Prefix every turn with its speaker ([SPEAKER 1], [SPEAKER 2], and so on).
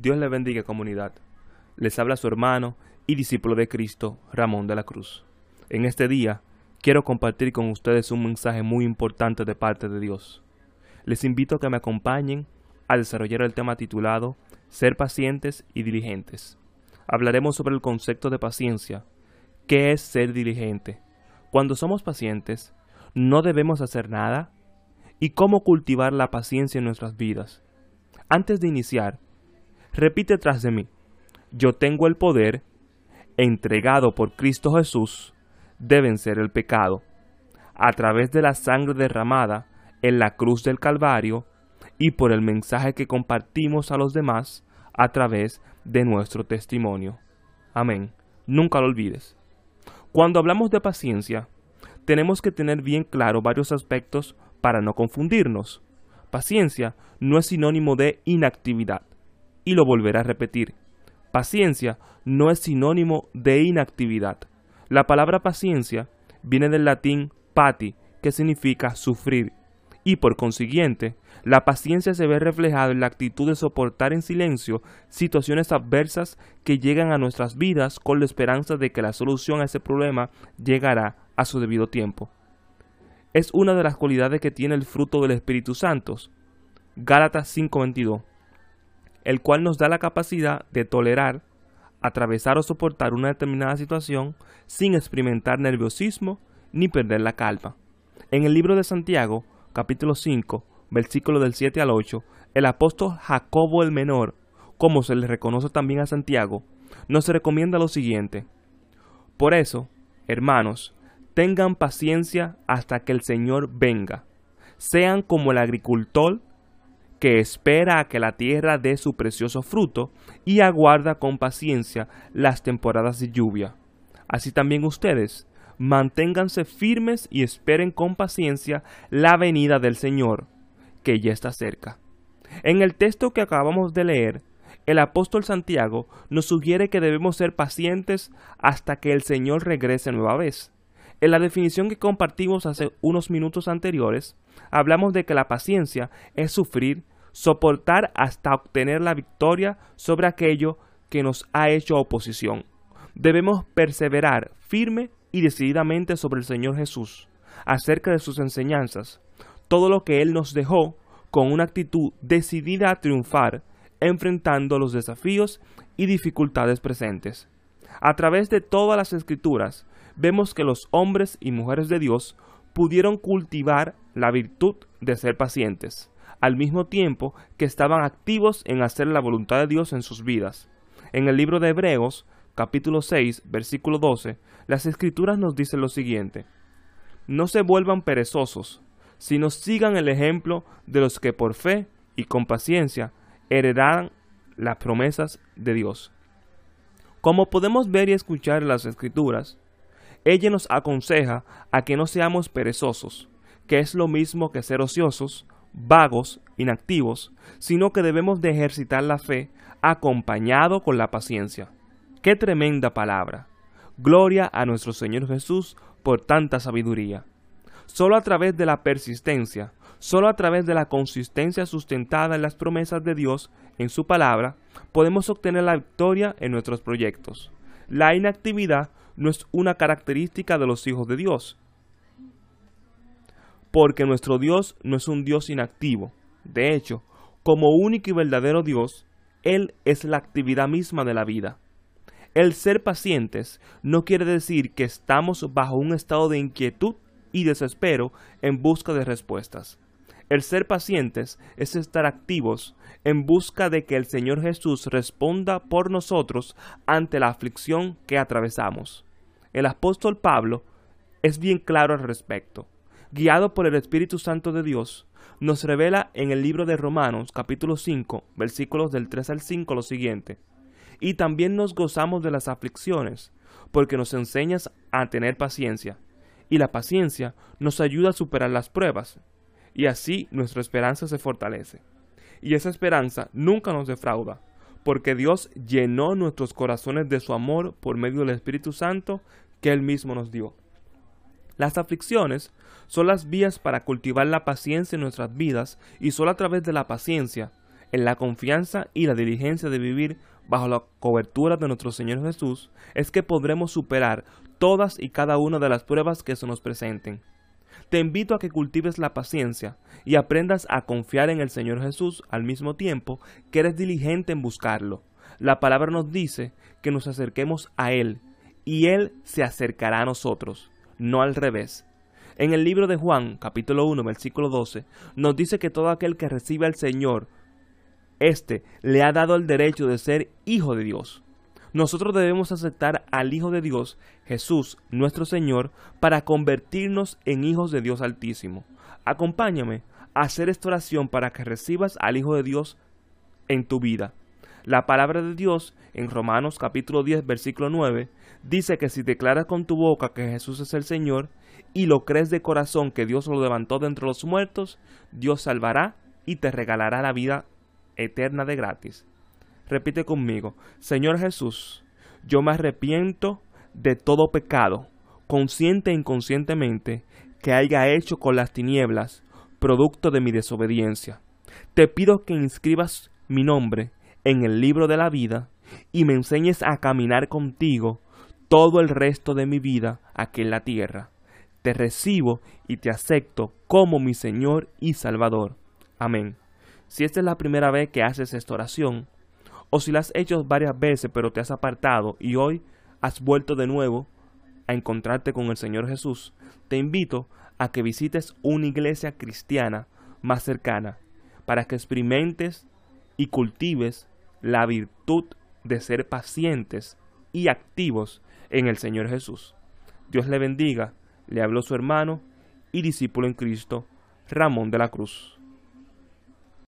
[SPEAKER 1] Dios le bendiga comunidad. Les habla su hermano y discípulo de Cristo, Ramón de la Cruz. En este día quiero compartir con ustedes un mensaje muy importante de parte de Dios. Les invito a que me acompañen a desarrollar el tema titulado Ser pacientes y diligentes. Hablaremos sobre el concepto de paciencia. ¿Qué es ser diligente? Cuando somos pacientes, no debemos hacer nada y cómo cultivar la paciencia en nuestras vidas. Antes de iniciar, repite tras de mí, yo tengo el poder, entregado por Cristo Jesús, de vencer el pecado, a través de la sangre derramada en la cruz del Calvario y por el mensaje que compartimos a los demás a través de nuestro testimonio. Amén. Nunca lo olvides. Cuando hablamos de paciencia, tenemos que tener bien claro varios aspectos para no confundirnos. Paciencia no es sinónimo de inactividad. Y lo volveré a repetir. Paciencia no es sinónimo de inactividad. La palabra paciencia viene del latín pati, que significa sufrir, y por consiguiente, la paciencia se ve reflejada en la actitud de soportar en silencio situaciones adversas que llegan a nuestras vidas con la esperanza de que la solución a ese problema llegará a su debido tiempo es una de las cualidades que tiene el fruto del Espíritu Santo. Gálatas 5:22, el cual nos da la capacidad de tolerar, atravesar o soportar una determinada situación sin experimentar nerviosismo ni perder la calma. En el libro de Santiago, capítulo 5, versículo del 7 al 8, el apóstol Jacobo el Menor, como se le reconoce también a Santiago, nos recomienda lo siguiente. Por eso, hermanos, Tengan paciencia hasta que el Señor venga. Sean como el agricultor que espera a que la tierra dé su precioso fruto y aguarda con paciencia las temporadas de lluvia. Así también ustedes, manténganse firmes y esperen con paciencia la venida del Señor, que ya está cerca. En el texto que acabamos de leer, el apóstol Santiago nos sugiere que debemos ser pacientes hasta que el Señor regrese nueva vez. En la definición que compartimos hace unos minutos anteriores, hablamos de que la paciencia es sufrir, soportar hasta obtener la victoria sobre aquello que nos ha hecho oposición. Debemos perseverar firme y decididamente sobre el Señor Jesús, acerca de sus enseñanzas, todo lo que Él nos dejó con una actitud decidida a triunfar, enfrentando los desafíos y dificultades presentes. A través de todas las escrituras, vemos que los hombres y mujeres de Dios pudieron cultivar la virtud de ser pacientes, al mismo tiempo que estaban activos en hacer la voluntad de Dios en sus vidas. En el libro de Hebreos, capítulo 6, versículo 12, las escrituras nos dicen lo siguiente, No se vuelvan perezosos, sino sigan el ejemplo de los que por fe y con paciencia heredarán las promesas de Dios. Como podemos ver y escuchar las escrituras, ella nos aconseja a que no seamos perezosos, que es lo mismo que ser ociosos, vagos, inactivos, sino que debemos de ejercitar la fe acompañado con la paciencia. ¡Qué tremenda palabra! Gloria a nuestro Señor Jesús por tanta sabiduría. Solo a través de la persistencia, solo a través de la consistencia sustentada en las promesas de Dios en su palabra, podemos obtener la victoria en nuestros proyectos. La inactividad no es una característica de los hijos de Dios. Porque nuestro Dios no es un Dios inactivo. De hecho, como único y verdadero Dios, Él es la actividad misma de la vida. El ser pacientes no quiere decir que estamos bajo un estado de inquietud y desespero en busca de respuestas. El ser pacientes es estar activos en busca de que el Señor Jesús responda por nosotros ante la aflicción que atravesamos. El apóstol Pablo es bien claro al respecto. Guiado por el Espíritu Santo de Dios, nos revela en el libro de Romanos capítulo 5 versículos del 3 al 5 lo siguiente. Y también nos gozamos de las aflicciones, porque nos enseñas a tener paciencia, y la paciencia nos ayuda a superar las pruebas, y así nuestra esperanza se fortalece. Y esa esperanza nunca nos defrauda, porque Dios llenó nuestros corazones de su amor por medio del Espíritu Santo que Él mismo nos dio. Las aflicciones son las vías para cultivar la paciencia en nuestras vidas y solo a través de la paciencia en la confianza y la diligencia de vivir bajo la cobertura de nuestro Señor Jesús, es que podremos superar todas y cada una de las pruebas que se nos presenten. Te invito a que cultives la paciencia y aprendas a confiar en el Señor Jesús al mismo tiempo que eres diligente en buscarlo. La palabra nos dice que nos acerquemos a Él y Él se acercará a nosotros, no al revés. En el libro de Juan, capítulo 1, versículo 12, nos dice que todo aquel que recibe al Señor, éste le ha dado el derecho de ser hijo de Dios. Nosotros debemos aceptar al Hijo de Dios, Jesús, nuestro Señor, para convertirnos en hijos de Dios Altísimo. Acompáñame a hacer esta oración para que recibas al Hijo de Dios en tu vida. La palabra de Dios en Romanos capítulo 10 versículo 9 dice que si declaras con tu boca que Jesús es el Señor y lo crees de corazón que Dios lo levantó de entre los muertos, Dios salvará y te regalará la vida eterna de gratis. Repite conmigo, Señor Jesús, yo me arrepiento de todo pecado, consciente e inconscientemente, que haya hecho con las tinieblas, producto de mi desobediencia. Te pido que inscribas mi nombre en el libro de la vida y me enseñes a caminar contigo todo el resto de mi vida aquí en la tierra. Te recibo y te acepto como mi Señor y Salvador. Amén. Si esta es la primera vez que haces esta oración, o si la has hecho varias veces pero te has apartado y hoy has vuelto de nuevo a encontrarte con el Señor Jesús, te invito a que visites una iglesia cristiana más cercana para que experimentes y cultives la virtud de ser pacientes y activos en el Señor Jesús. Dios le bendiga, le habló su hermano y discípulo en Cristo, Ramón de la Cruz.